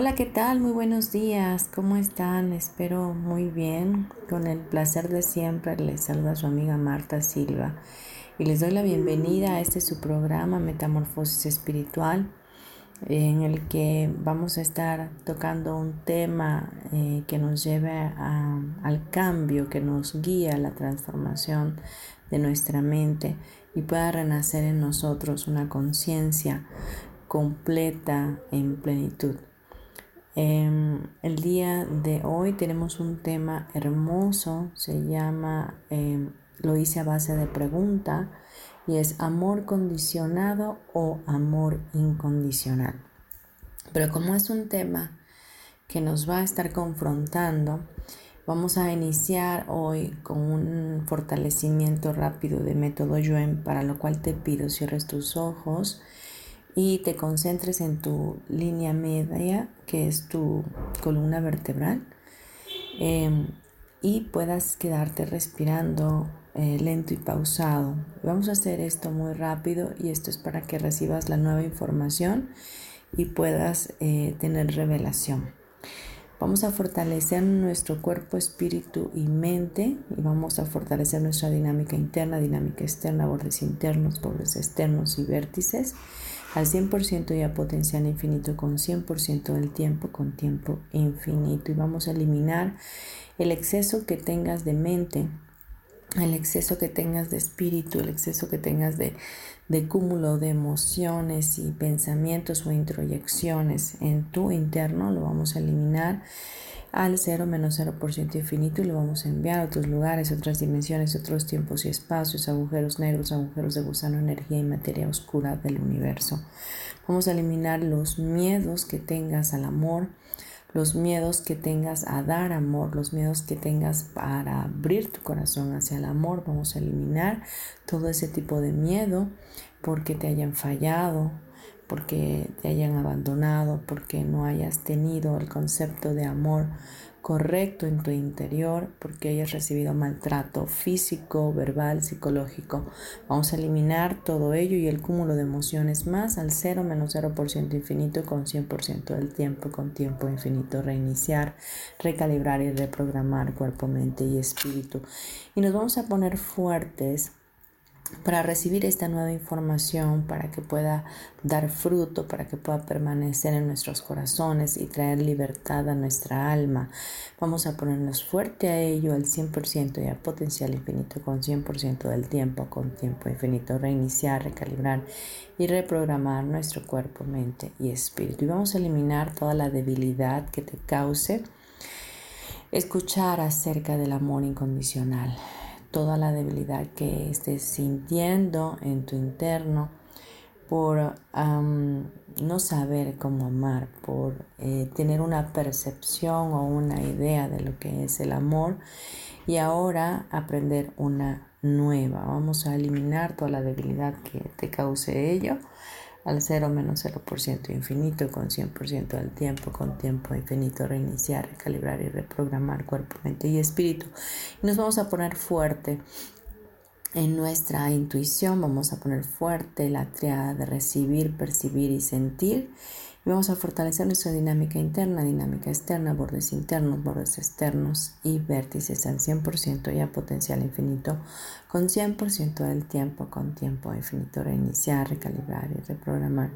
Hola, ¿qué tal? Muy buenos días. ¿Cómo están? Espero muy bien. Con el placer de siempre les saluda su amiga Marta Silva y les doy la bienvenida a este su programa Metamorfosis Espiritual en el que vamos a estar tocando un tema eh, que nos lleve al cambio, que nos guía a la transformación de nuestra mente y pueda renacer en nosotros una conciencia completa en plenitud. Em, el día de hoy tenemos un tema hermoso, se llama, em, lo hice a base de pregunta, y es amor condicionado o amor incondicional. Pero como es un tema que nos va a estar confrontando, vamos a iniciar hoy con un fortalecimiento rápido de método Yuen, para lo cual te pido cierres tus ojos y te concentres en tu línea media, que es tu columna vertebral, em, y puedas quedarte respirando eh, lento y pausado. Vamos a hacer esto muy rápido y esto es para que recibas la nueva información y puedas eh, tener revelación. Vamos a fortalecer nuestro cuerpo, espíritu y mente y vamos a fortalecer nuestra dinámica interna, dinámica externa, bordes internos, bordes externos y vértices al 100% y a potencial infinito con 100% del tiempo con tiempo infinito. Y vamos a eliminar el exceso que tengas de mente, el exceso que tengas de espíritu, el exceso que tengas de, de cúmulo de emociones y pensamientos o introyecciones en tu interno, lo vamos a eliminar al 0 menos 0% infinito y lo vamos a enviar a otros lugares, otras dimensiones, otros tiempos y espacios, agujeros negros, agujeros de gusano, energía y materia oscura del universo. Vamos a eliminar los miedos que tengas al amor, los miedos que tengas a dar amor, los miedos que tengas para abrir tu corazón hacia el amor. Vamos a eliminar todo ese tipo de miedo porque te hayan fallado, porque te hayan abandonado, porque no hayas tenido el concepto de amor correcto en tu interior, porque hayas recibido maltrato físico, verbal, psicológico. Vamos a eliminar todo ello y el cúmulo de emociones más al 0 menos 0% infinito con 100% del tiempo, con tiempo infinito, reiniciar, recalibrar y reprogramar cuerpo, mente y espíritu. Y nos vamos a poner fuertes para recibir esta nueva información, para que pueda dar fruto, para que pueda permanecer en nuestros corazones y traer libertad a nuestra alma. Vamos a ponernos fuerte a ello al 100% y a potencial infinito con 100% del tiempo, con tiempo infinito, reiniciar, recalibrar y reprogramar nuestro cuerpo, mente y espíritu. Y vamos a eliminar toda la debilidad que te cause escuchar acerca del amor incondicional toda la debilidad que estés sintiendo en tu interno por no saber cómo amar, por eh, tener una percepción o una idea de lo que es el amor y ahora aprender una nueva. Vamos a eliminar toda la debilidad que te cause ello al 0 menos 0% infinito con 100% del tiempo, con tiempo infinito, reiniciar, recalibrar y reprogramar cuerpo, mente y espíritu. Nos vamos a poner fuerte en nuestra intuición, vamos a poner fuerte la triada de recibir, percibir y sentir y vamos a fortalecer nuestra dinámica interna, dinámica externa, bordes internos, bordes externos y vértices al 100% y a potencial infinito con 100% del tiempo, con tiempo infinito, reiniciar, recalibrar y reprogramar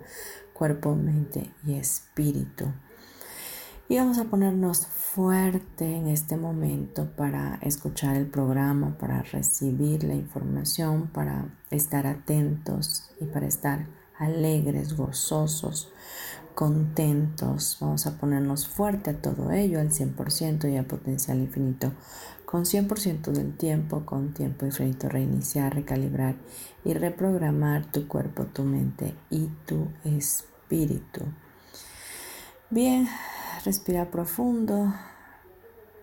cuerpo, mente y espíritu. Y vamos a ponernos fuerte en este momento para escuchar el programa, para recibir la información, para estar atentos y para estar alegres, gozosos, contentos. Vamos a ponernos fuerte a todo ello, al 100% y a potencial infinito. Con 100% del tiempo, con tiempo infinito, reiniciar, recalibrar y reprogramar tu cuerpo, tu mente y tu espíritu. Bien, respira profundo.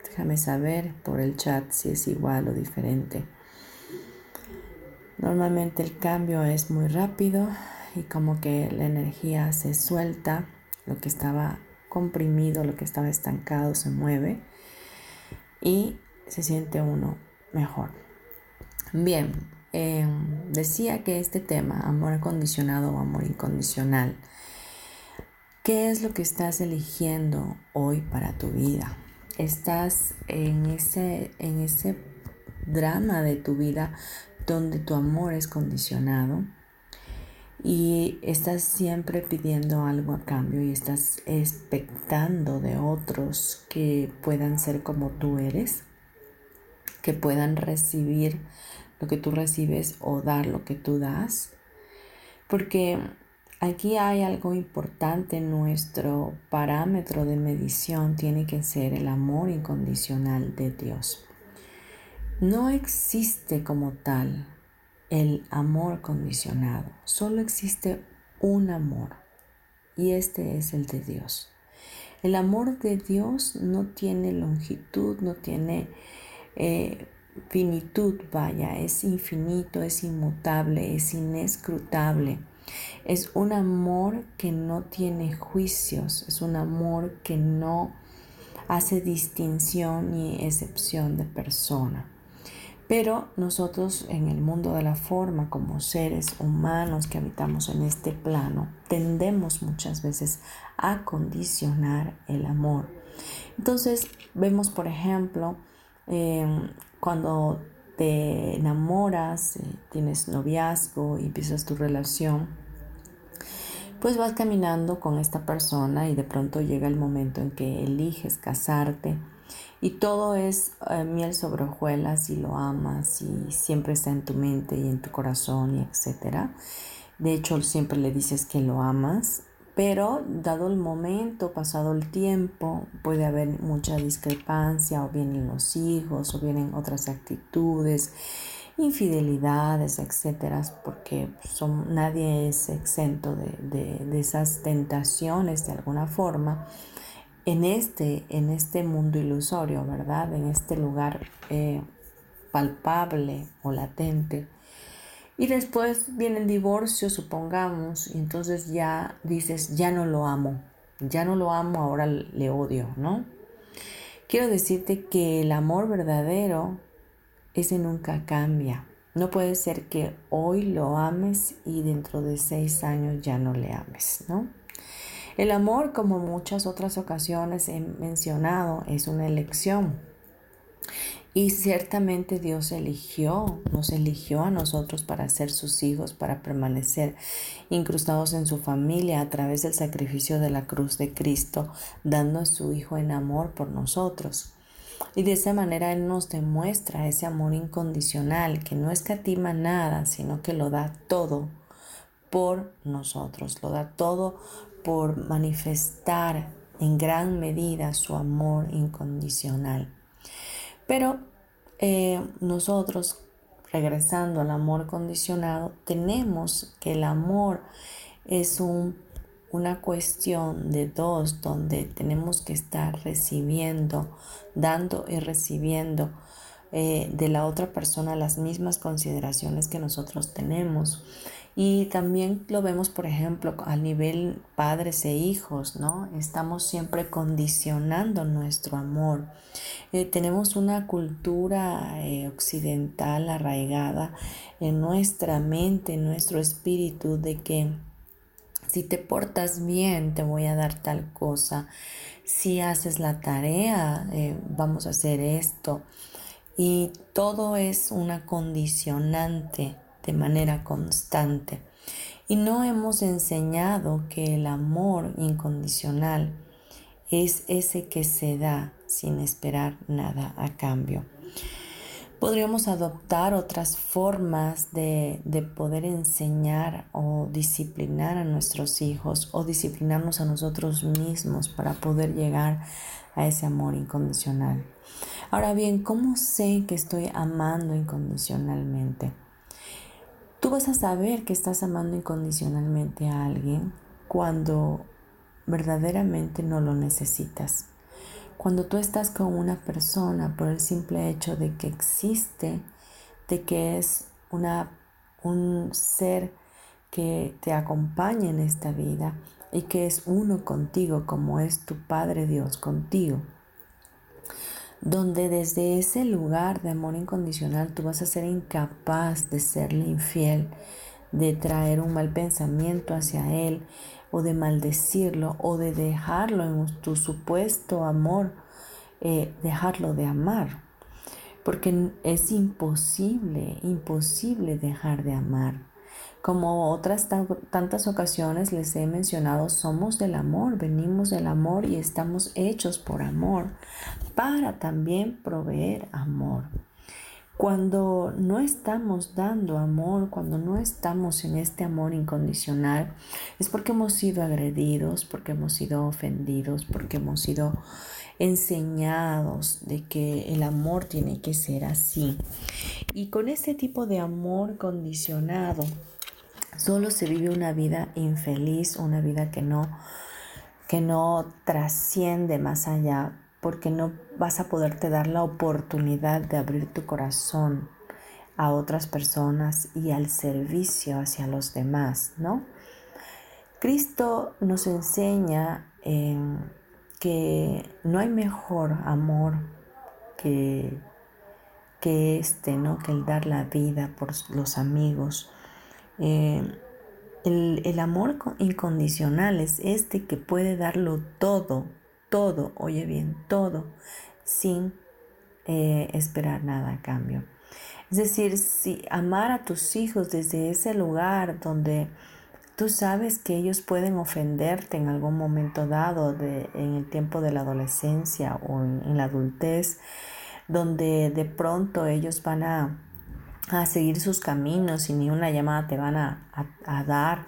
Déjame saber por el chat si es igual o diferente. Normalmente el cambio es muy rápido y como que la energía se suelta, lo que estaba comprimido, lo que estaba estancado se mueve y se siente uno mejor. Bien, em, decía que este tema, amor acondicionado o amor incondicional, ¿qué es lo que estás eligiendo hoy para tu vida? Estás en ese, en ese drama de tu vida donde tu amor es condicionado y estás siempre pidiendo algo a cambio y estás expectando de otros que puedan ser como tú eres, que puedan recibir lo que tú recibes o dar lo que tú das. Porque aquí hay algo importante, nuestro parámetro de medición tiene que ser el amor incondicional de Dios. No existe como tal el amor condicionado. Solo existe un amor y este es el de Dios. El amor de Dios no tiene longitud, no tiene eh, finitud, vaya, es infinito, es inmutable, es inescrutable. Es un amor que no tiene juicios, es un amor que no hace distinción ni excepción de persona. Pero nosotros en el mundo de la forma, como seres humanos que habitamos en este plano, tendemos muchas veces a condicionar el amor. Entonces vemos, por ejemplo, em, cuando te enamoras, eh, tienes noviazgo y empiezas tu relación, pues vas caminando con esta persona y de pronto llega el momento en que eliges casarte y todo es eh, miel sobre hojuelas y lo amas y siempre está en tu mente y en tu corazón y etcétera. De hecho, siempre le dices que lo amas, pero dado el momento, pasado el tiempo, puede haber mucha discrepancia o vienen los hijos o vienen otras actitudes, infidelidades, etcétera, porque son, nadie es exento de, de esas tentaciones de alguna forma en este, en este mundo ilusorio, ¿verdad? En este lugar eh, palpable o latente. Y después viene el divorcio, supongamos, y entonces ya dices, ya no lo amo, ya no lo amo, ahora le odio, ¿no? Quiero decirte que el amor verdadero, ese nunca cambia. No puede ser que hoy lo ames y dentro de seis años ya no le ames, ¿no? El amor, como muchas otras ocasiones he mencionado, es una elección. Y ciertamente Dios eligió, nos eligió a nosotros para ser sus hijos, para permanecer incrustados en su familia a través del sacrificio de la cruz de Cristo, dando a su Hijo en amor por nosotros. Y de esa manera Él nos demuestra ese amor incondicional que no escatima nada, sino que lo da todo por nosotros, lo da todo por manifestar en gran medida su amor incondicional. Pero eh, nosotros, regresando al amor condicionado, tenemos que el amor es una cuestión de dos, donde tenemos que estar recibiendo, dando y recibiendo eh, de la otra persona las mismas consideraciones que nosotros tenemos. Y también lo vemos, por ejemplo, a nivel padres e hijos, ¿no? Estamos siempre condicionando nuestro amor. Eh, tenemos una cultura eh, occidental arraigada en nuestra mente, en nuestro espíritu, de que si te portas bien, te voy a dar tal cosa. Si haces la tarea, eh, vamos a hacer esto. Y todo es una condicionante de manera constante. Y no hemos enseñado que el amor incondicional es ese que se da sin esperar nada a cambio. Podríamos adoptar otras formas de, de, poder enseñar o disciplinar a nuestros hijos o disciplinarnos a nosotros mismos para poder llegar a ese amor incondicional. Ahora bien, ¿cómo sé que estoy amando incondicionalmente? Tú vas a saber que estás amando incondicionalmente a alguien cuando verdaderamente no lo necesitas. Cuando tú estás con una persona por el simple hecho de que existe, de que es una, un ser que te acompaña en esta vida y que es uno contigo como es tu Padre Dios contigo donde desde ese lugar de amor incondicional tú vas a ser incapaz de serle infiel, de traer un mal pensamiento hacia él o de maldecirlo o de dejarlo en tu supuesto amor, eh, dejarlo de amar. Porque es imposible, imposible dejar de amar. Como otras tantas ocasiones les he mencionado, somos del amor, venimos del amor y estamos hechos por amor para también proveer amor. Cuando no estamos dando amor, cuando no estamos en este amor incondicional, es porque hemos sido agredidos, porque hemos sido ofendidos, porque hemos sido enseñados de que el amor tiene que ser así. Y con este tipo de amor condicionado, Solo se vive una vida infeliz, una vida que no, que no trasciende más allá, porque no vas a poderte dar la oportunidad de abrir tu corazón a otras personas y al servicio hacia los demás, ¿no? Cristo nos enseña que no hay mejor amor que, que este, ¿no? Que el dar la vida por los amigos. Eh, el, amor incondicional es este que puede darlo todo, todo, oye bien, todo, sin eh, esperar nada a cambio. Es decir, si amar a tus hijos desde ese lugar donde tú sabes que ellos pueden ofenderte en algún momento dado, de, en el tiempo de la adolescencia o en la adultez, donde de pronto ellos van a a seguir sus caminos y ni una llamada te van a, dar,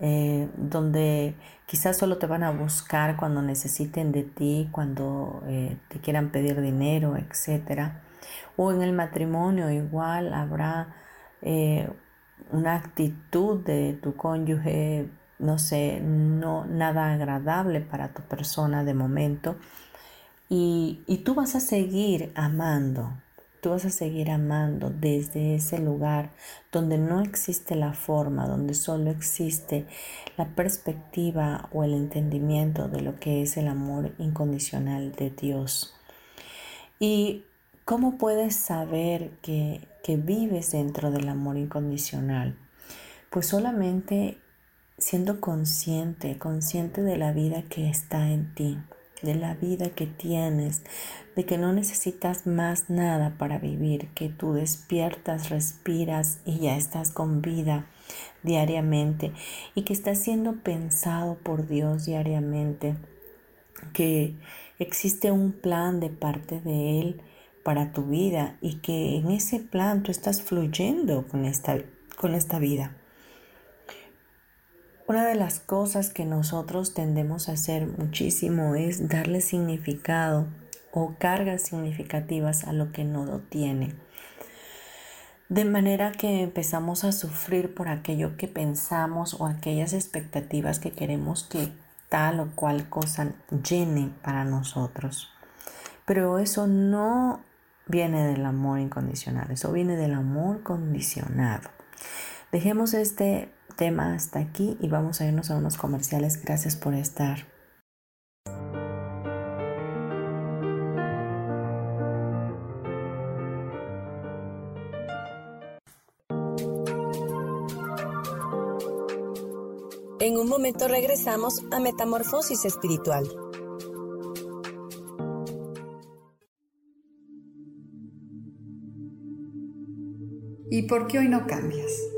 eh, donde quizás solo te van a buscar cuando necesiten de ti, cuando eh, te quieran pedir dinero, etc. O en el matrimonio igual habrá eh, una actitud de tu cónyuge, no sé, no nada agradable para tu persona de momento. Y, y tú vas a seguir amando, Tú vas a seguir amando desde ese lugar donde no existe la forma, donde solo existe la perspectiva o el entendimiento de lo que es el amor incondicional de Dios. ¿Y cómo puedes saber que, que vives dentro del amor incondicional? Pues solamente siendo consciente, consciente de la vida que está en ti de la vida que tienes, de que no necesitas más nada para vivir, que tú despiertas, respiras y ya estás con vida diariamente y que estás siendo pensado por Dios diariamente, que existe un plan de parte de Él para tu vida y que en ese plan tú estás fluyendo con esta, con esta vida. Una de las cosas que nosotros tendemos a hacer muchísimo es darle significado o cargas significativas a lo que no lo tiene. De manera que empezamos a sufrir por aquello que pensamos o aquellas expectativas que queremos que tal o cual cosa llene para nosotros. Pero eso no viene del amor incondicional, eso viene del amor condicionado. Dejemos este tema hasta aquí y vamos a irnos a unos comerciales. Gracias por estar. En un momento regresamos a Metamorfosis Espiritual. ¿Y por qué hoy no cambias?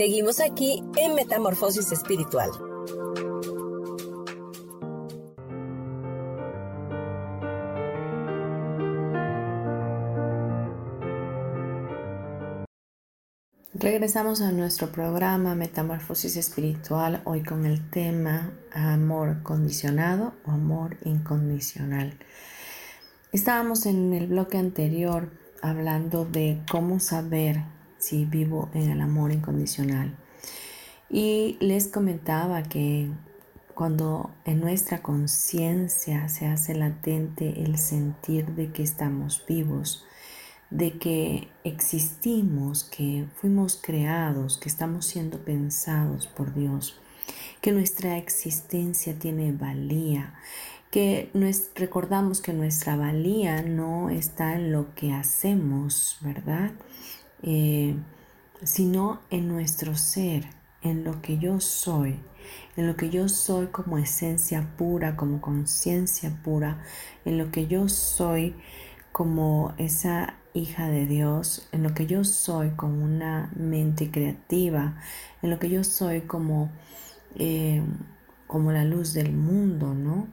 Seguimos aquí en Metamorfosis Espiritual. Regresamos a nuestro programa Metamorfosis Espiritual, hoy con el tema amor condicionado o amor incondicional. Estábamos en el bloque anterior hablando de cómo saber si vivo en el amor incondicional. Y les comentaba que cuando en nuestra conciencia se hace latente el sentir de que estamos vivos, de que existimos, que fuimos creados, que estamos siendo pensados por Dios, que nuestra existencia tiene valía, que recordamos que nuestra valía no está en lo que hacemos, ¿verdad? Eh, sino en nuestro ser, en lo que yo soy, en lo que yo soy como esencia pura, como conciencia pura, en lo que yo soy como esa hija de Dios, en lo que yo soy como una mente creativa, en lo que yo soy como, eh, como la luz del mundo, ¿no?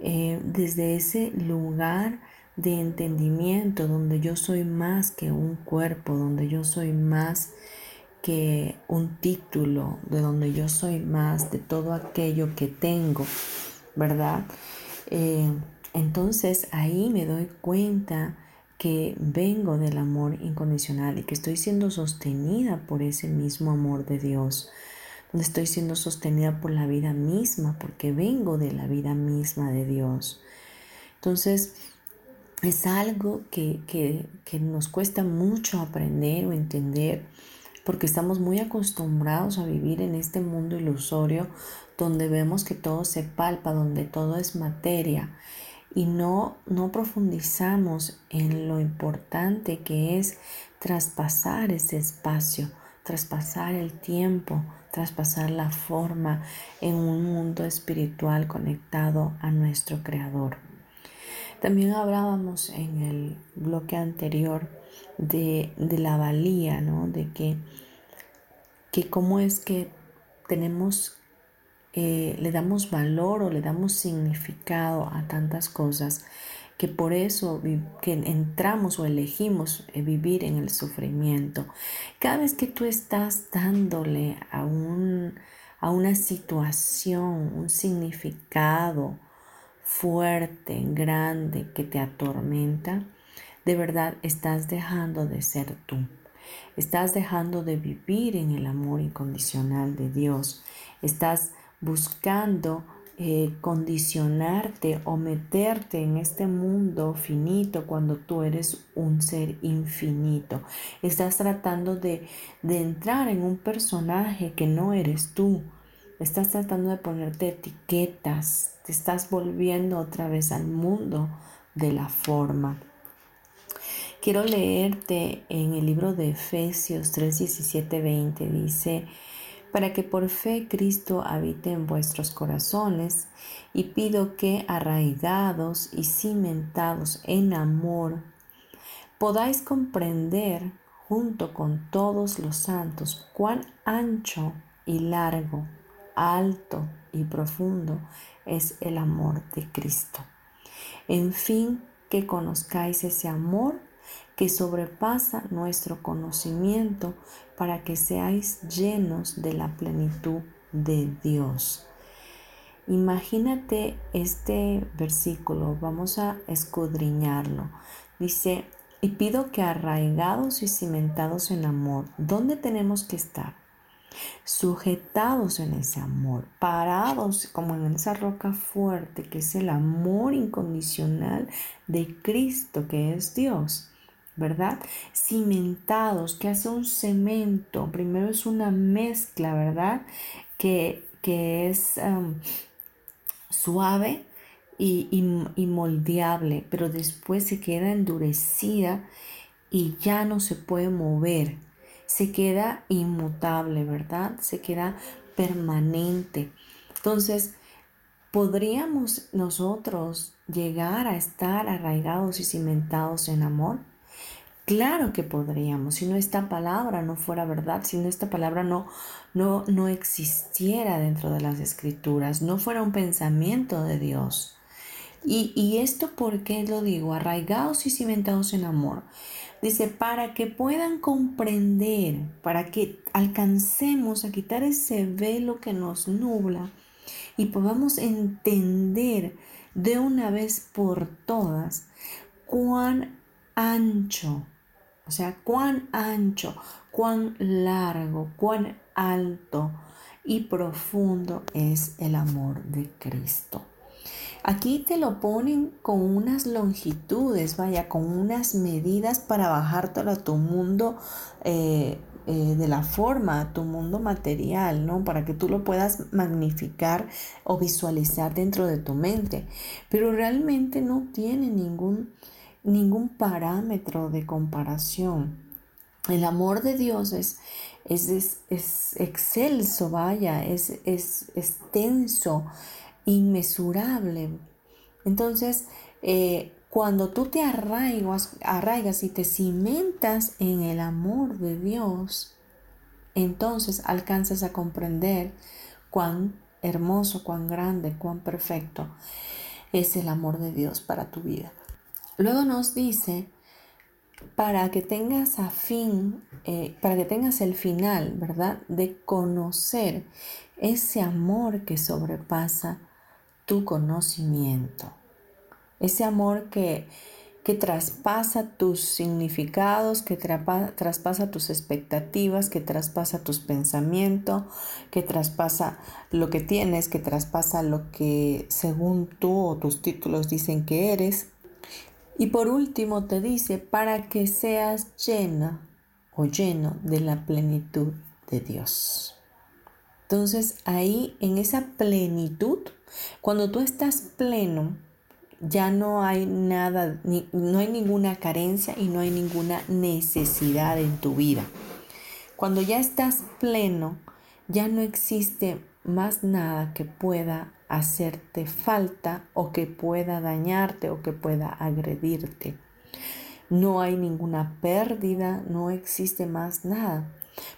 Eh, desde ese lugar de entendimiento donde yo soy más que un cuerpo, donde yo soy más que un título, de donde yo soy más de todo aquello que tengo, ¿verdad? Eh, entonces ahí me doy cuenta que vengo del amor incondicional y que estoy siendo sostenida por ese mismo amor de Dios, estoy siendo sostenida por la vida misma, porque vengo de la vida misma de Dios. Entonces, es algo que, que nos cuesta mucho aprender o entender, porque estamos muy acostumbrados a vivir en este mundo ilusorio donde vemos que todo se palpa, donde todo es materia y no, no profundizamos en lo importante que es traspasar ese espacio, traspasar el tiempo, traspasar la forma en un mundo espiritual conectado a nuestro Creador. También hablábamos en el bloque anterior de, la valía, ¿no? De que, que cómo es que tenemos eh, le damos valor o le damos significado a tantas cosas que por eso que entramos o elegimos eh, vivir en el sufrimiento. Cada vez que tú estás dándole a, un, a una situación un significado fuerte, grande, que te atormenta, de verdad estás dejando de ser tú. Estás dejando de vivir en el amor incondicional de Dios. Estás buscando eh, condicionarte o meterte en este mundo finito cuando tú eres un ser infinito. Estás tratando de, de entrar en un personaje que no eres tú. Estás tratando de ponerte etiquetas. Te estás volviendo otra vez al mundo de la forma. Quiero leerte en el libro de Efesios 3, 17, 20. Dice, para que por fe Cristo habite en vuestros corazones, y pido que, arraigados y cimentados en amor, podáis comprender junto con todos los santos cuán ancho y largo, alto y profundo es el amor de Cristo. En fin, que conozcáis ese amor que sobrepasa nuestro conocimiento para que seáis llenos de la plenitud de Dios. Imagínate este versículo, vamos a escudriñarlo. Dice, y pido que arraigados y cimentados en amor, ¿dónde tenemos que estar? Sujetados en ese amor, parados como en esa roca fuerte que es el amor incondicional de Cristo, que es Dios. ¿verdad? Cimentados, que hace un cemento. Primero es una mezcla, ¿verdad? Que, que es suave y, moldeable, pero después se queda endurecida y ya no se puede mover. Se queda inmutable, ¿verdad? Se queda permanente. Entonces, ¿podríamos nosotros llegar a estar arraigados y cimentados en amor? Claro que podríamos, si no esta palabra no fuera verdad, si no esta palabra no, no, no existiera dentro de las escrituras, no fuera un pensamiento de Dios. Y, y esto, ¿por qué lo digo? Arraigados y cimentados en amor. Dice, para que puedan comprender, para que alcancemos a quitar ese velo que nos nubla y podamos entender de una vez por todas cuán ancho o sea, cuán ancho, cuán largo, cuán alto y profundo es el amor de Cristo. Aquí te lo ponen con unas longitudes, vaya, con unas medidas para bajártelo a tu mundo eh, eh, de la forma, a tu mundo material, ¿no? Para que tú lo puedas magnificar o visualizar dentro de tu mente. Pero realmente no tiene ningún ningún parámetro de comparación. El amor de Dios es, es, es, excelso, vaya, es, es extenso, inmesurable. Entonces, eh, cuando tú te arraigas, arraigas y te cimentas en el amor de Dios, entonces alcanzas a comprender cuán hermoso, cuán grande, cuán perfecto es el amor de Dios para tu vida. Luego nos dice, para que tengas a fin, eh, para que tengas el final, ¿verdad? De conocer ese amor que sobrepasa tu conocimiento. Ese amor que, que traspasa tus significados, que traspasa tus expectativas, que traspasa tus pensamientos, que traspasa lo que tienes, que traspasa lo que según tú o tus títulos dicen que eres y por último te dice, para que seas llena o lleno de la plenitud de Dios. Entonces ahí en esa plenitud, cuando tú estás pleno, ya no hay nada, no hay ninguna carencia y no hay ninguna necesidad en tu vida. Cuando ya estás pleno, ya no existe más nada que pueda hacerte falta o que pueda dañarte o que pueda agredirte. No hay ninguna pérdida, no existe más nada,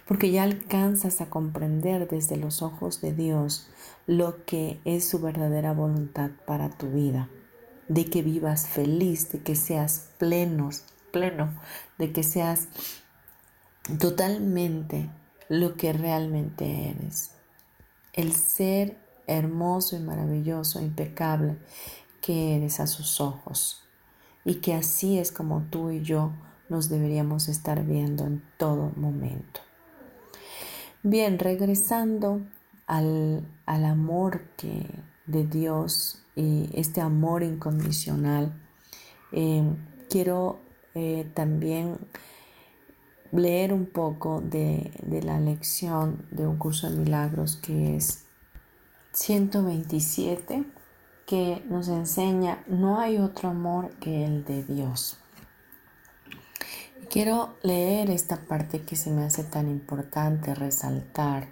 porque ya alcanzas a comprender desde los ojos de Dios lo que es su verdadera voluntad para tu vida, de que vivas feliz, de que seas plenos, pleno, de que seas totalmente lo que realmente eres el ser hermoso y maravilloso, impecable que eres a sus ojos. Y que así es como tú y yo nos deberíamos estar viendo en todo momento. Bien, regresando al, amor que, de Dios y este amor incondicional, eh, quiero eh, también leer un poco de, la lección de un curso de milagros que es 127 que nos enseña no hay otro amor que el de Dios. Quiero leer esta parte que se me hace tan importante resaltar.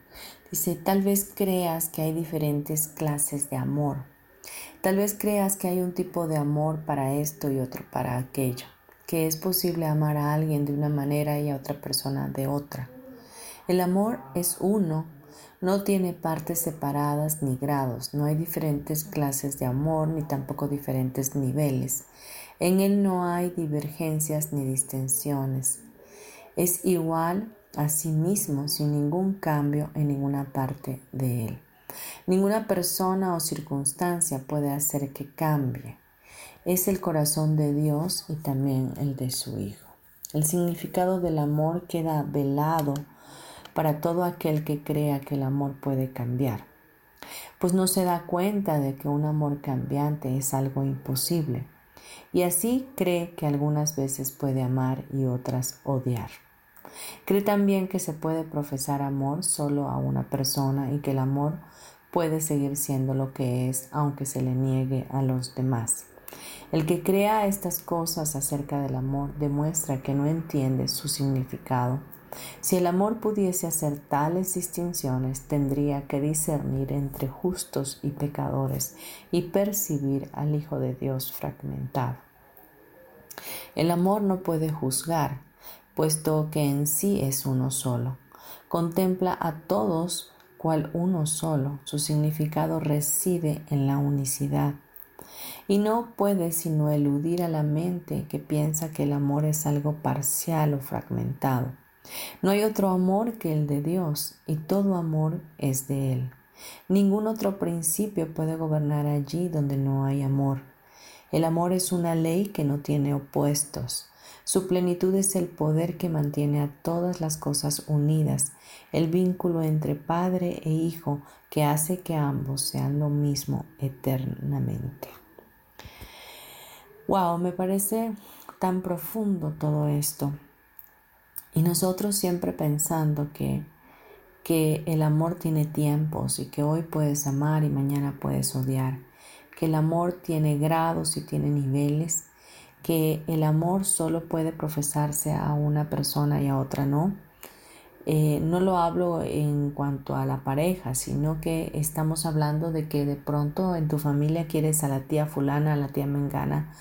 Dice, tal vez creas que hay diferentes clases de amor. Tal vez creas que hay un tipo de amor para esto y otro para aquello que es posible amar a alguien de una manera y a otra persona de otra. El amor es uno, no tiene partes separadas ni grados, no hay diferentes clases de amor ni tampoco diferentes niveles. En él no hay divergencias ni distensiones. Es igual a sí mismo sin ningún cambio en ninguna parte de él. Ninguna persona o circunstancia puede hacer que cambie. Es el corazón de Dios y también el de su Hijo. El significado del amor queda velado para todo aquel que crea que el amor puede cambiar, pues no se da cuenta de que un amor cambiante es algo imposible y así cree que algunas veces puede amar y otras odiar. Cree también que se puede profesar amor solo a una persona y que el amor puede seguir siendo lo que es aunque se le niegue a los demás. El que crea estas cosas acerca del amor demuestra que no entiende su significado. Si el amor pudiese hacer tales distinciones, tendría que discernir entre justos y pecadores y percibir al Hijo de Dios fragmentado. El amor no puede juzgar, puesto que en sí es uno solo. Contempla a todos cual uno solo. Su significado reside en la unicidad. Y no puede sino eludir a la mente que piensa que el amor es algo parcial o fragmentado. No hay otro amor que el de Dios y todo amor es de Él. Ningún otro principio puede gobernar allí donde no hay amor. El amor es una ley que no tiene opuestos. Su plenitud es el poder que mantiene a todas las cosas unidas, el vínculo entre Padre e Hijo que hace que ambos sean lo mismo eternamente. Wow, me parece tan profundo todo esto. Y nosotros siempre pensando que, que el amor tiene tiempos y que hoy puedes amar y mañana puedes odiar, que el amor tiene grados y tiene niveles, que el amor solo puede profesarse a una persona y a otra no. Eh, no lo hablo en cuanto a la pareja, sino que estamos hablando de que de pronto en tu familia quieres a la tía fulana, a la tía mengana,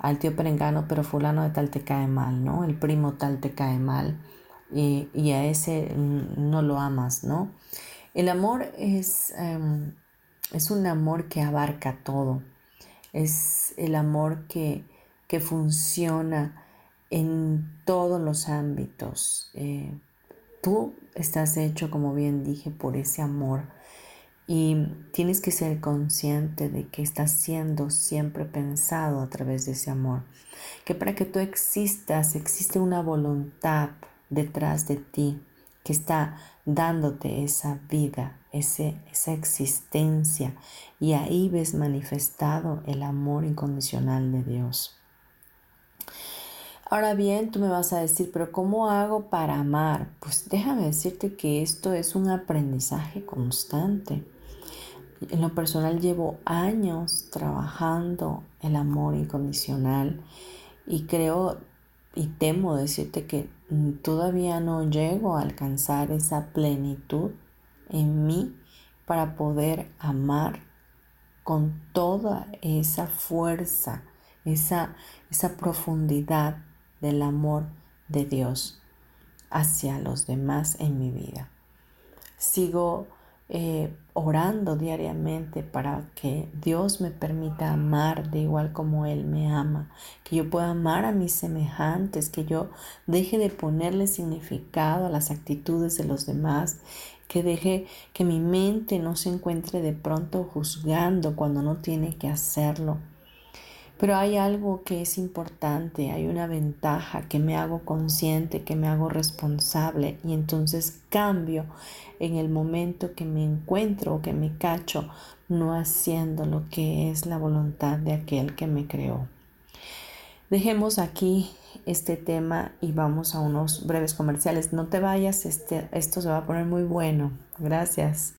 al tío perengano, pero fulano de tal te cae mal, ¿no? El primo tal te cae mal y, a ese no lo amas, ¿no? El amor es, em, es un amor que abarca todo, es el amor que, que funciona en todos los ámbitos. Eh, tú estás hecho, como bien dije, por ese amor y tienes que ser consciente de que estás siendo siempre pensado a través de ese amor. Que para que tú existas existe una voluntad detrás de ti que está dándote esa vida, ese, esa existencia. Y ahí ves manifestado el amor incondicional de Dios. Ahora bien, tú me vas a decir, pero ¿cómo hago para amar? Pues déjame decirte que esto es un aprendizaje constante. En lo personal llevo años trabajando el amor incondicional y creo y temo decirte que todavía no llego a alcanzar esa plenitud en mí para poder amar con toda esa fuerza, esa, esa profundidad del amor de Dios hacia los demás en mi vida. Sigo eh, orando diariamente para que Dios me permita amar de igual como Él me ama, que yo pueda amar a mis semejantes, que yo deje de ponerle significado a las actitudes de los demás, que deje que mi mente no se encuentre de pronto juzgando cuando no tiene que hacerlo, pero hay algo que es importante, hay una ventaja que me hago consciente, que me hago responsable y entonces cambio en el momento que me encuentro o que me cacho no haciendo lo que es la voluntad de aquel que me creó. Dejemos aquí este tema y vamos a unos breves comerciales. No te vayas, este, esto se va a poner muy bueno. Gracias.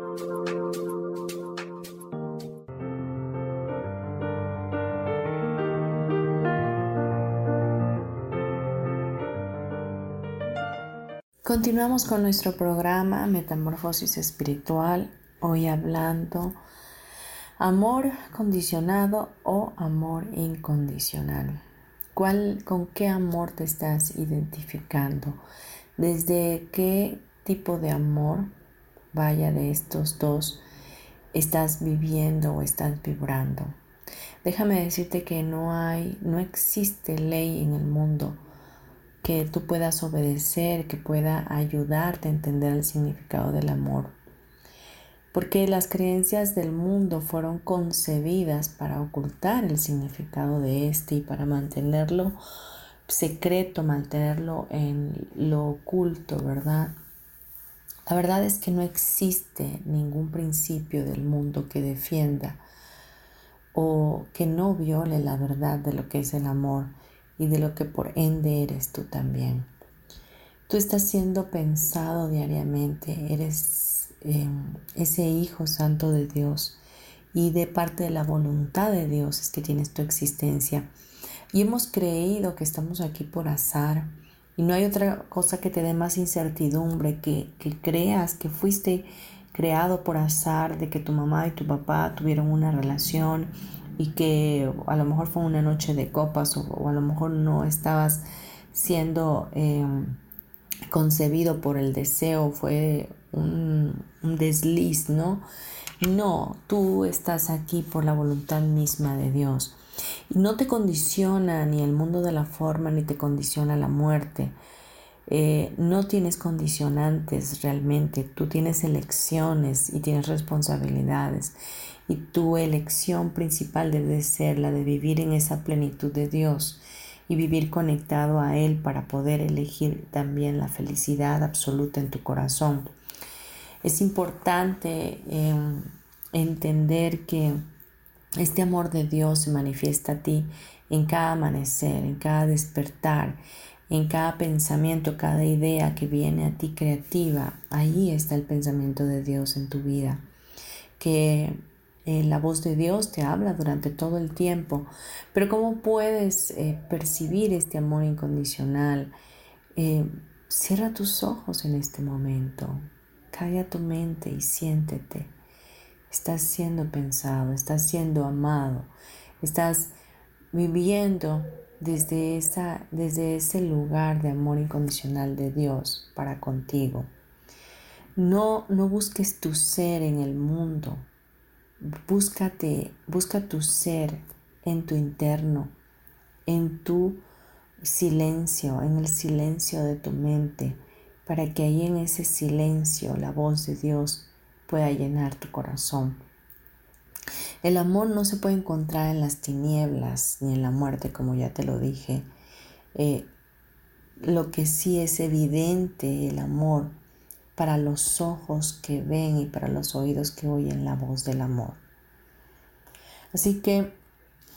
Continuamos con nuestro programa Metamorfosis Espiritual, hoy hablando amor condicionado o amor incondicional. ¿Cuál, ¿Con qué amor te estás identificando? ¿Desde qué tipo de amor, vaya de estos dos, estás viviendo o estás vibrando? Déjame decirte que no hay, no existe ley en el mundo que tú puedas obedecer, que pueda ayudarte a entender el significado del amor. Porque las creencias del mundo fueron concebidas para ocultar el significado de este y para mantenerlo secreto, mantenerlo en lo oculto, ¿verdad? La verdad es que no existe ningún principio del mundo que defienda o que no viole la verdad de lo que es el amor y de lo que por ende eres tú también. Tú estás siendo pensado diariamente, eres em, ese Hijo Santo de Dios y de parte de la voluntad de Dios es que tienes tu existencia. Y hemos creído que estamos aquí por azar y no hay otra cosa que te dé más incertidumbre que, que creas que fuiste creado por azar, de que tu mamá y tu papá tuvieron una relación y que a lo mejor fue una noche de copas o, a lo mejor no estabas siendo em, concebido por el deseo, fue un, desliz, ¿no? No, tú estás aquí por la voluntad misma de Dios. Y no te condiciona ni el mundo de la forma, ni te condiciona la muerte. Eh, no tienes condicionantes realmente, tú tienes elecciones y tienes responsabilidades y tu elección principal debe ser la de vivir en esa plenitud de Dios y vivir conectado a Él para poder elegir también la felicidad absoluta en tu corazón. Es importante em, entender que este amor de Dios se manifiesta a ti en cada amanecer, en cada despertar, en cada pensamiento, cada idea que viene a ti creativa. Ahí está el pensamiento de Dios en tu vida. Que eh, la voz de Dios te habla durante todo el tiempo, pero ¿cómo puedes eh, percibir este amor incondicional? Eh, cierra tus ojos en este momento, calla tu mente y siéntete. Estás siendo pensado, estás siendo amado, estás viviendo desde, esa, desde ese lugar de amor incondicional de Dios para contigo. No, no busques tu ser en el mundo, búscate, busca tu ser en tu interno, en tu silencio, en el silencio de tu mente, para que ahí en ese silencio la voz de Dios pueda llenar tu corazón. El amor no se puede encontrar en las tinieblas ni en la muerte, como ya te lo dije. Eh, lo que sí es evidente, el amor, para los ojos que ven y para los oídos que oyen la voz del amor. Así que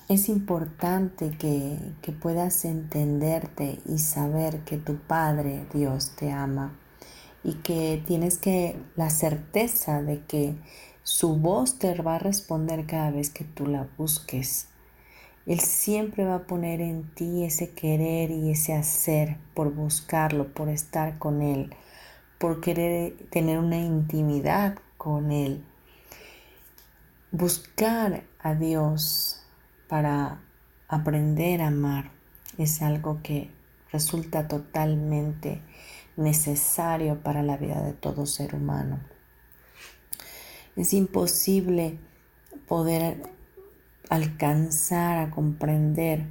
es importante que, que puedas entenderte y saber que tu Padre Dios te ama y que tienes que la certeza de que su voz te va a responder cada vez que tú la busques. Él siempre va a poner en ti ese querer y ese hacer por buscarlo, por estar con Él, por querer tener una intimidad con Él. Buscar a Dios para aprender a amar es algo que resulta totalmente necesario para la vida de todo ser humano. Es imposible poder alcanzar a comprender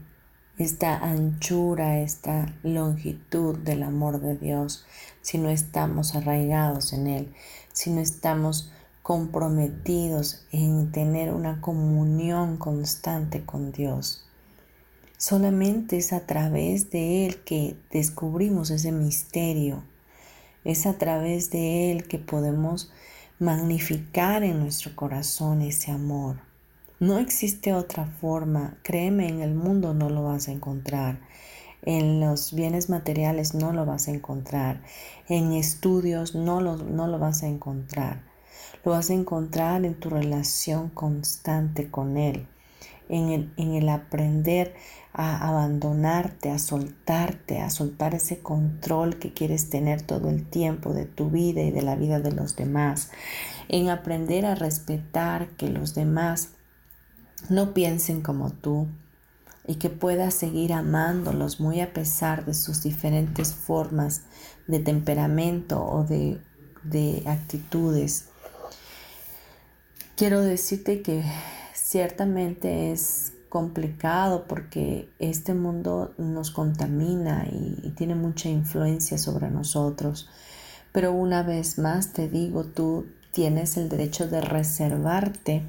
esta anchura, esta longitud del amor de Dios si no estamos arraigados en Él, si no estamos comprometidos en tener una comunión constante con Dios. Solamente es a través de Él que descubrimos ese misterio. Es a través de Él que podemos magnificar en nuestro corazón ese amor. No existe otra forma. Créeme, en el mundo no lo vas a encontrar. En los bienes materiales no lo vas a encontrar. En estudios no lo, no lo vas a encontrar. Lo vas a encontrar en tu relación constante con Él. En el, en el aprender a abandonarte, a soltarte, a soltar ese control que quieres tener todo el tiempo de tu vida y de la vida de los demás, en aprender a respetar que los demás no piensen como tú y que puedas seguir amándolos muy a pesar de sus diferentes formas de temperamento o de, de actitudes. Quiero decirte que ciertamente es complicado porque este mundo nos contamina y, y, tiene mucha influencia sobre nosotros. Pero una vez más te digo, tú tienes el derecho de reservarte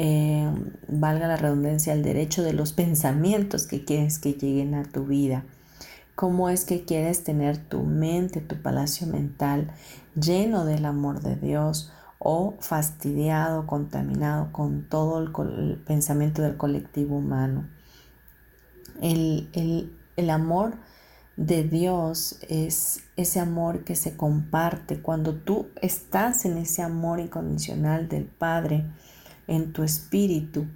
eh, valga la redundancia, el derecho de los pensamientos que quieres que lleguen a tu vida. ¿Cómo es que quieres tener tu mente, tu palacio mental lleno del amor de Dios o fastidiado, contaminado con todo el, pensamiento del colectivo humano? El, el amor de Dios es ese amor que se comparte cuando tú estás en ese amor incondicional del Padre en tu espíritu,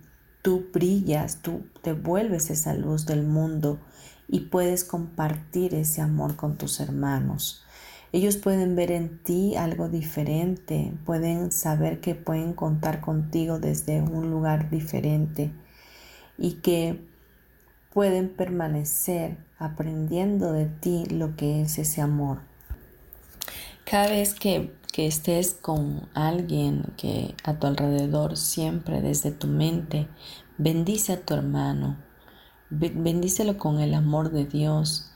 tú brillas, tú te vuelves esa luz del mundo y puedes compartir ese amor con tus hermanos. Ellos pueden ver en ti algo diferente, pueden saber que pueden contar contigo desde un lugar diferente y que pueden permanecer aprendiendo de ti lo que es ese amor. Cada vez que que estés con alguien que a tu alrededor siempre desde tu mente bendice a tu hermano, bendícelo con el amor de Dios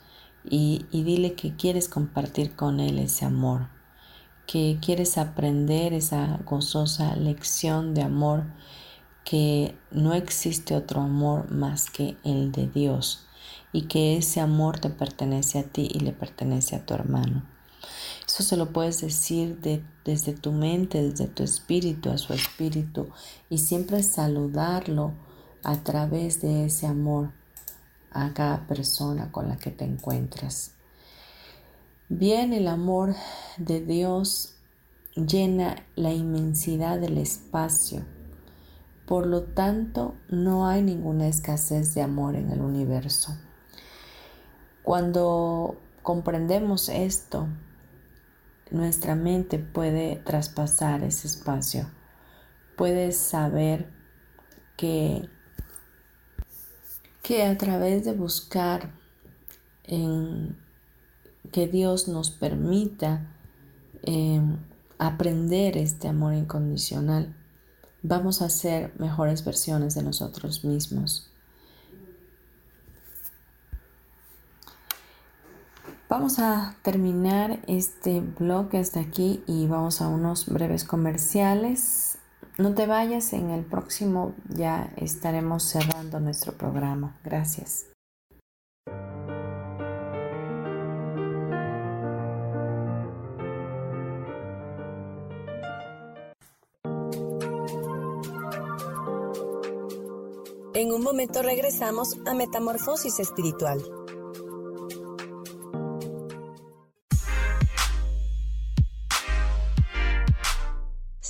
y, y dile que quieres compartir con él ese amor, que quieres aprender esa gozosa lección de amor, que no existe otro amor más que el de Dios y que ese amor te pertenece a ti y le pertenece a tu hermano. Eso se lo puedes decir desde tu mente, desde tu espíritu a su espíritu y siempre saludarlo a través de ese amor a cada persona con la que te encuentras. Bien, el amor de Dios llena la inmensidad del espacio. Por lo tanto, no hay ninguna escasez de amor en el universo. Cuando comprendemos esto, nuestra mente puede traspasar ese espacio. Puedes saber que, que a través de buscar en que Dios nos permita em, aprender este amor incondicional, vamos a ser mejores versiones de nosotros mismos. Vamos a terminar este blog hasta aquí y vamos a unos breves comerciales. No te vayas, en el próximo ya estaremos cerrando nuestro programa. Gracias. En un momento regresamos a Metamorfosis Espiritual.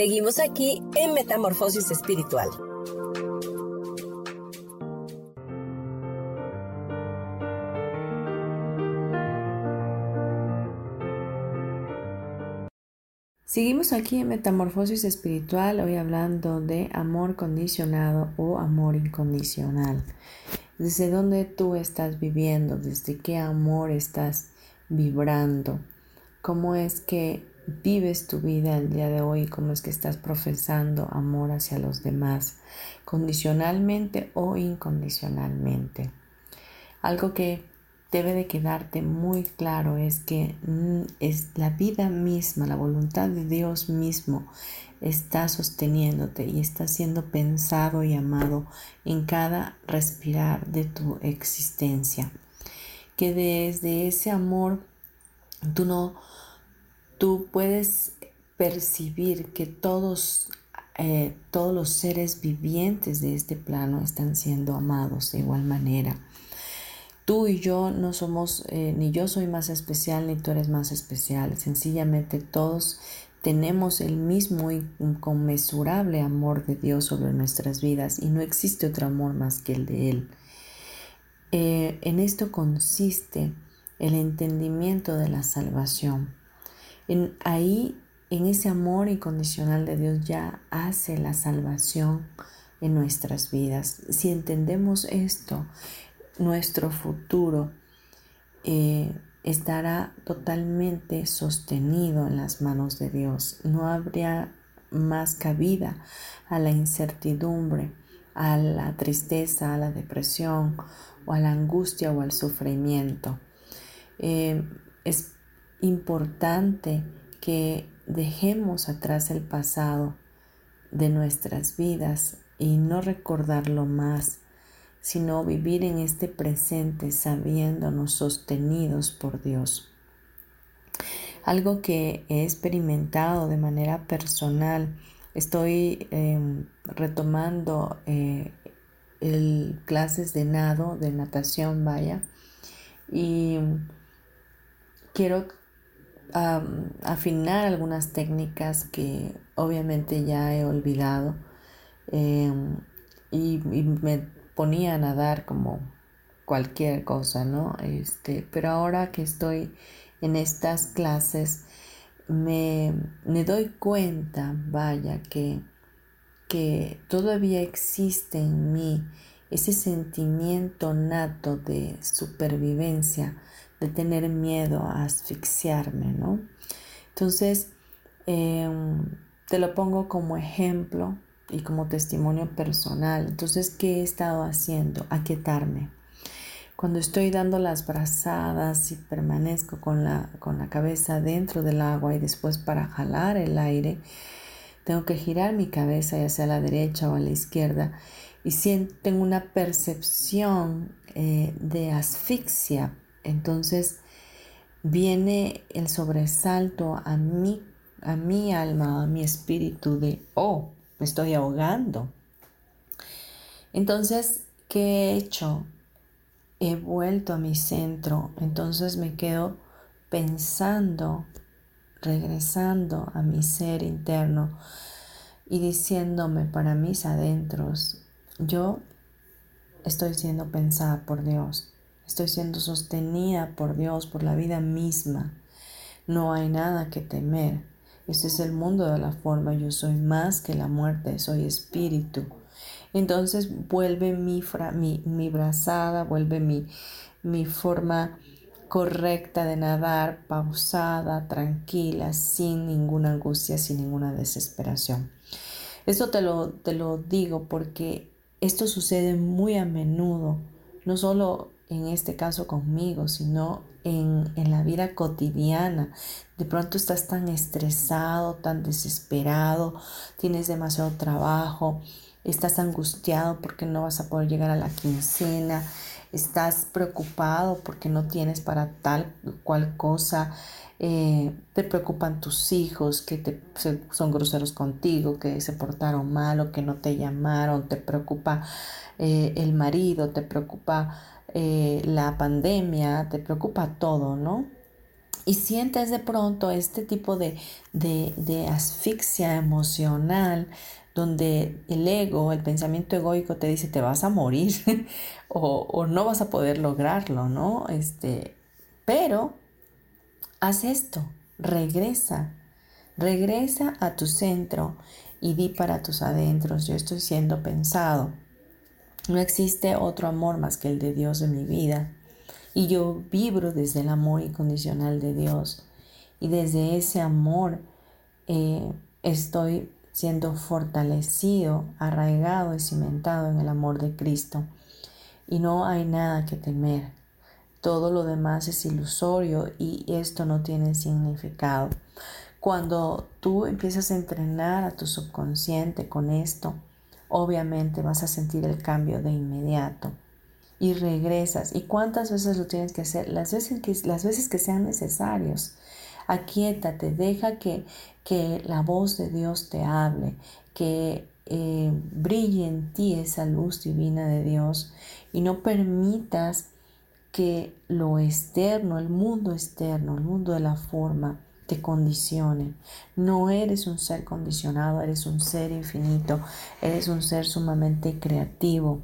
Seguimos aquí en Metamorfosis Espiritual. Seguimos aquí en Metamorfosis Espiritual, hoy hablando de amor condicionado o amor incondicional. Desde dónde tú estás viviendo, desde qué amor estás vibrando, cómo es que vives tu vida el día de hoy, cómo es que estás profesando amor hacia los demás, condicionalmente o incondicionalmente. Algo que debe de quedarte muy claro es que mm, es la vida misma, la voluntad de Dios mismo está sosteniéndote y está siendo pensado y amado en cada respirar de tu existencia. Que desde ese amor tú no tú puedes percibir que todos, eh, todos los seres vivientes de este plano están siendo amados de igual manera. Tú y yo no somos, eh, ni yo soy más especial, ni tú eres más especial. Sencillamente todos tenemos el mismo inconmensurable amor de Dios sobre nuestras vidas y no existe otro amor más que el de Él. Eh, en esto consiste el entendimiento de la salvación. En, ahí, en ese amor incondicional de Dios, ya hace la salvación en nuestras vidas. Si entendemos esto, nuestro futuro eh, estará totalmente sostenido en las manos de Dios. No habría más cabida a la incertidumbre, a la tristeza, a la depresión o a la angustia o al sufrimiento. Eh, importante que dejemos atrás el pasado de nuestras vidas y no recordarlo más, sino vivir en este presente sabiéndonos sostenidos por Dios. Algo que he experimentado de manera personal, estoy em, retomando eh, clases de nado, de natación, vaya, y quiero afinar algunas técnicas que obviamente ya he olvidado em, y, me ponía a nadar como cualquier cosa, ¿no? Este, pero ahora que estoy en estas clases, me, me doy cuenta, vaya, que, que todavía existe en mí ese sentimiento nato de supervivencia, de tener miedo a asfixiarme, ¿no? Entonces, em, te lo pongo como ejemplo y como testimonio personal. Entonces, ¿qué he estado haciendo? Aquietarme. Cuando estoy dando las brazadas y permanezco con la, con la cabeza dentro del agua y después para jalar el aire, tengo que girar mi cabeza ya sea a la derecha o a la izquierda y siento, tengo una percepción eh, de asfixia entonces viene el sobresalto a mi, a mi alma, a mi espíritu de, oh, me estoy ahogando. Entonces ¿Qué he hecho? He vuelto a mi centro, entonces me quedo pensando, regresando a mi ser interno y diciéndome para mis adentros, yo estoy siendo pensada por Dios, estoy siendo sostenida por Dios, por la vida misma. No hay nada que temer. Este es el mundo de la forma. Yo soy más que la muerte, soy espíritu. Entonces vuelve mi, mi, brazada, vuelve mi, mi forma correcta de nadar, pausada, tranquila, sin ninguna angustia, sin ninguna desesperación. Esto te lo, te lo digo porque esto sucede muy a menudo, no solo en este caso conmigo, sino en, en, la vida cotidiana. De pronto estás tan estresado, tan desesperado, tienes demasiado trabajo, estás angustiado porque no vas a poder llegar a la quincena, estás preocupado porque no tienes para tal cual cosa, eh, te preocupan tus hijos que te, son groseros contigo, que se portaron mal o que no te llamaron, te preocupa eh, el marido, te preocupa eh, la pandemia, te preocupa todo, ¿no? Y sientes de pronto este tipo de, de, de asfixia emocional, donde el ego, el pensamiento egoico te dice te vas a morir o, no vas a poder lograrlo, ¿no? Este, pero haz esto, regresa, regresa a tu centro y di para tus adentros, yo estoy siendo pensado. No existe otro amor más que el de Dios en mi vida. Y yo vibro desde el amor incondicional de Dios. Y desde ese amor eh, estoy siendo fortalecido, arraigado y cimentado en el amor de Cristo. Y no hay nada que temer. Todo lo demás es ilusorio y esto no tiene significado. Cuando tú empiezas a entrenar a tu subconsciente con esto, obviamente vas a sentir el cambio de inmediato y regresas. ¿Y cuántas veces lo tienes que hacer? Las veces que, las veces que sean necesarios. Aquietate, deja que, que la voz de Dios te hable, que eh, brille en ti esa luz divina de Dios y no permitas que lo externo, el mundo externo, el mundo de la forma, te condicione. No eres un ser condicionado, eres un ser infinito, eres un ser sumamente creativo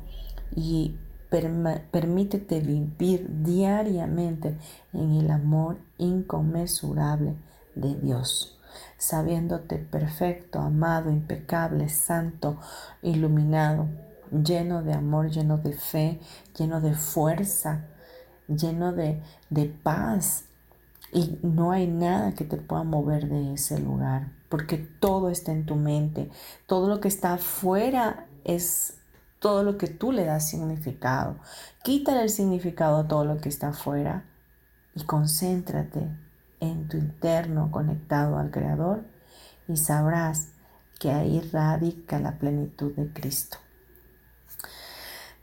y permítete vivir diariamente en el amor inconmensurable de Dios, sabiéndote perfecto, amado, impecable, santo, iluminado, lleno de amor, lleno de fe, lleno de fuerza, lleno de, de paz. Y no hay nada que te pueda mover de ese lugar, porque todo está en tu mente. Todo lo que está afuera es todo lo que tú le das significado. Quítale el significado a todo lo que está afuera y concéntrate en tu interno conectado al Creador y sabrás que ahí radica la plenitud de Cristo.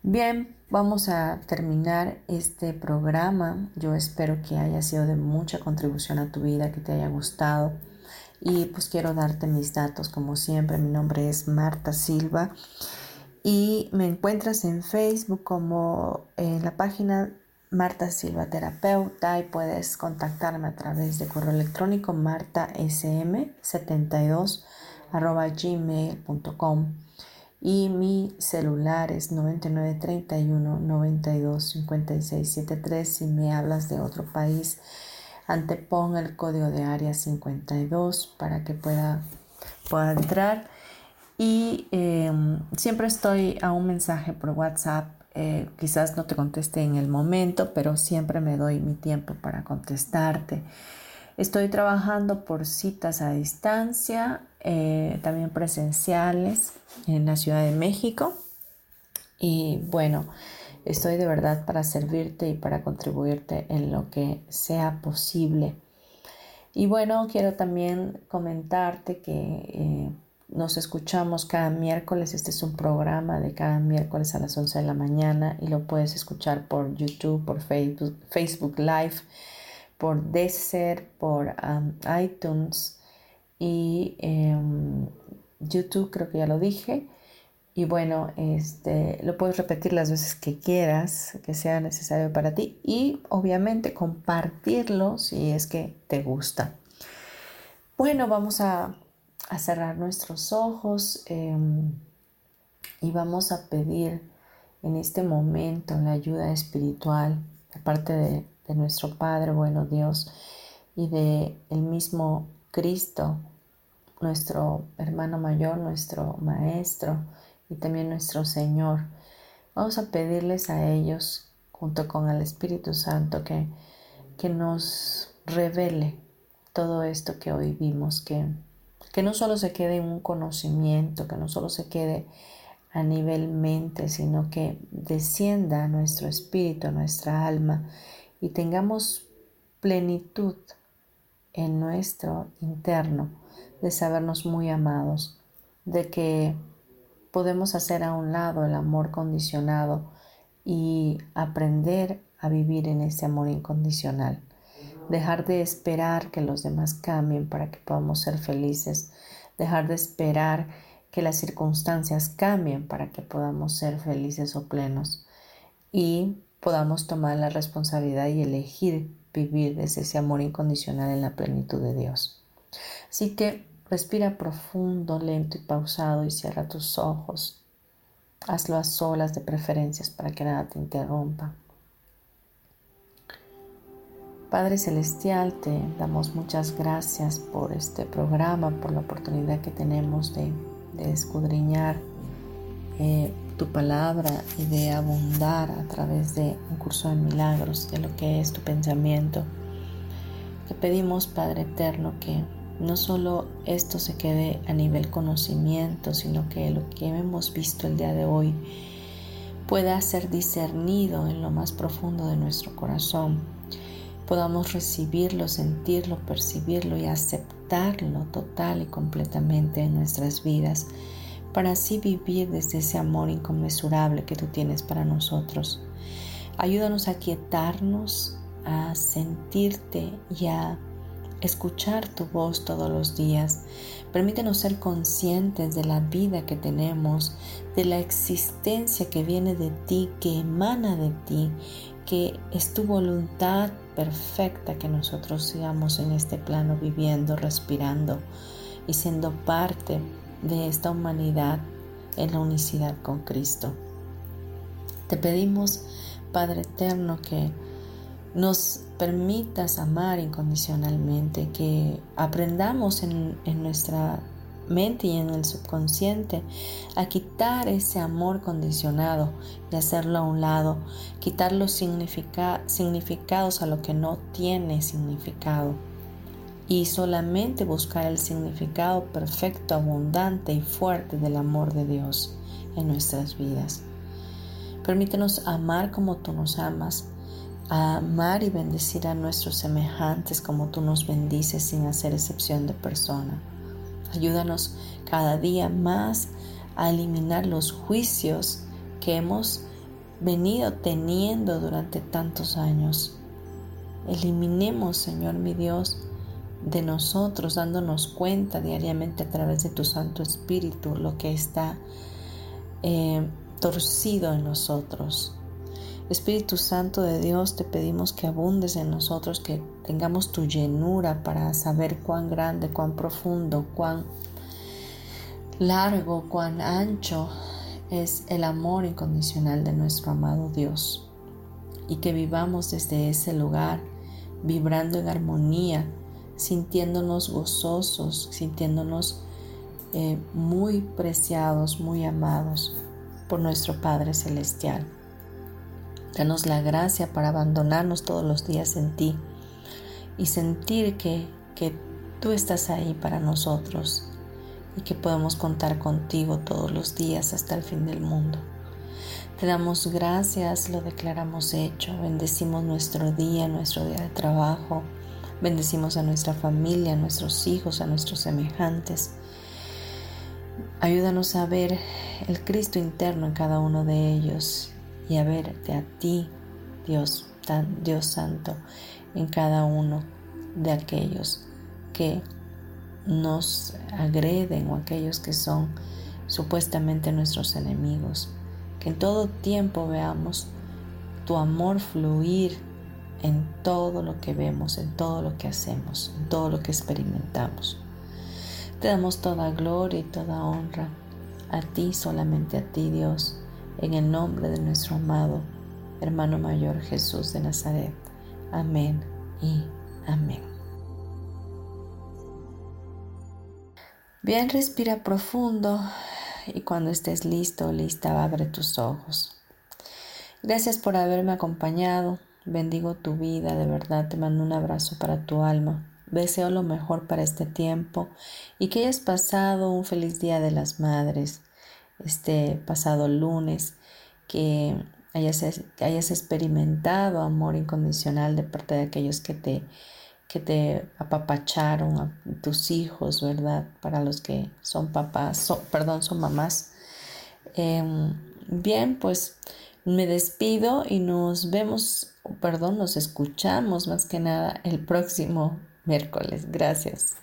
Bien, vamos a terminar este programa. Yo espero que haya sido de mucha contribución a tu vida, que te haya gustado. Y pues quiero darte mis datos como siempre. Mi nombre es Marta Silva y me encuentras en Facebook como en la página Marta Silva Terapeuta y puedes contactarme a través de correo electrónico martasm72 gmail.com y mi celular es 9931 92 73 si me hablas de otro país antepon el código de área 52 para que pueda, pueda entrar y em, siempre estoy a un mensaje por WhatsApp. Eh, quizás no te conteste en el momento, pero siempre me doy mi tiempo para contestarte. Estoy trabajando por citas a distancia, eh, también presenciales en la Ciudad de México. Y bueno, estoy de verdad para servirte y para contribuirte en lo que sea posible. Y bueno, quiero también comentarte que eh, nos escuchamos cada miércoles. Este es un programa de cada miércoles a las 11 de la mañana y lo puedes escuchar por YouTube, por Facebook, Facebook Live, por Deezer, por um, iTunes y em, YouTube, creo que ya lo dije. Y bueno, este, lo puedes repetir las veces que quieras, que sea necesario para ti y obviamente compartirlo si es que te gusta. Bueno, vamos a, cerrar nuestros ojos em, y vamos a pedir en este momento la ayuda espiritual de parte de, de nuestro Padre, bueno Dios, y de el mismo Cristo, nuestro hermano mayor, nuestro Maestro y también nuestro Señor. Vamos a pedirles a ellos, junto con el Espíritu Santo, que, que nos revele todo esto que hoy vimos, que, que no solo se quede en un conocimiento, que no solo se quede a nivel mente, sino que descienda a nuestro espíritu, a nuestra alma y tengamos plenitud en nuestro interno de sabernos muy amados, de que podemos hacer a un lado el amor condicionado y aprender a vivir en ese amor incondicional. Dejar de esperar que los demás cambien para que podamos ser felices. Dejar de esperar que las circunstancias cambien para que podamos ser felices o plenos. Y podamos tomar la responsabilidad y elegir vivir desde ese amor incondicional en la plenitud de Dios. Así que respira profundo, lento y pausado y cierra tus ojos. Hazlo a solas de preferencias para que nada te interrumpa. Padre Celestial, te damos muchas gracias por este programa, por la oportunidad que tenemos de, escudriñar eh, tu palabra y de abundar a través de un curso de milagros de lo que es tu pensamiento. Te pedimos, Padre Eterno, que no solo esto se quede a nivel conocimiento, sino que lo que hemos visto el día de hoy pueda ser discernido en lo más profundo de nuestro corazón. Podamos recibirlo, sentirlo, percibirlo y aceptarlo total y completamente en nuestras vidas para así vivir desde ese amor inconmensurable que tú tienes para nosotros. Ayúdanos a quietarnos, a sentirte y a escuchar tu voz todos los días. Permítenos ser conscientes de la vida que tenemos, de la existencia que viene de ti, que emana de ti, que es tu voluntad perfecta que nosotros sigamos en este plano viviendo, respirando y siendo parte de esta humanidad en la unicidad con Cristo. Te pedimos, Padre Eterno, que nos permitas amar incondicionalmente, que aprendamos en, nuestra mente y en el subconsciente a quitar ese amor condicionado y hacerlo a un lado, quitar los significados a lo que no tiene significado y solamente buscar el significado perfecto, abundante y fuerte del amor de Dios en nuestras vidas. Permítenos amar como tú nos amas, amar y bendecir a nuestros semejantes como tú nos bendices sin hacer excepción de persona. Ayúdanos cada día más a eliminar los juicios que hemos venido teniendo durante tantos años. Eliminemos, Señor mi Dios, de nosotros, dándonos cuenta diariamente a través de tu Santo Espíritu lo que está eh, torcido en nosotros. Espíritu Santo de Dios, te pedimos que abundes en nosotros, que tengamos tu llenura para saber cuán grande, cuán profundo, cuán largo, cuán ancho es el amor incondicional de nuestro amado Dios. Y que vivamos desde ese lugar, vibrando en armonía sintiéndonos gozosos, sintiéndonos eh, muy preciados, muy amados por nuestro Padre Celestial. Danos la gracia para abandonarnos todos los días en ti y sentir que, que tú estás ahí para nosotros y que podemos contar contigo todos los días hasta el fin del mundo. Te damos gracias, lo declaramos hecho, bendecimos nuestro día, nuestro día de trabajo, Bendecimos a nuestra familia, a nuestros hijos, a nuestros semejantes. Ayúdanos a ver el Cristo interno en cada uno de ellos y a verte a ti, Dios, Dios Santo, en cada uno de aquellos que nos agreden o aquellos que son supuestamente nuestros enemigos. Que en todo tiempo veamos tu amor fluir en todo lo que vemos, en todo lo que hacemos, en todo lo que experimentamos. Te damos toda gloria y toda honra a ti, solamente a ti, Dios, en el nombre de nuestro amado hermano mayor Jesús de Nazaret. Amén y amén. Bien, respira profundo y cuando estés listo, lista, abre tus ojos. Gracias por haberme acompañado. Bendigo tu vida, de verdad te mando un abrazo para tu alma. Deseo lo mejor para este tiempo y que hayas pasado un feliz día de las madres, este pasado lunes, que hayas, hayas experimentado amor incondicional de parte de aquellos que te, que te apapacharon, a tus hijos, ¿verdad? Para los que son papás, perdón, son mamás. Em, bien, pues me despido y nos vemos, perdón, nos escuchamos más que nada el próximo miércoles. Gracias.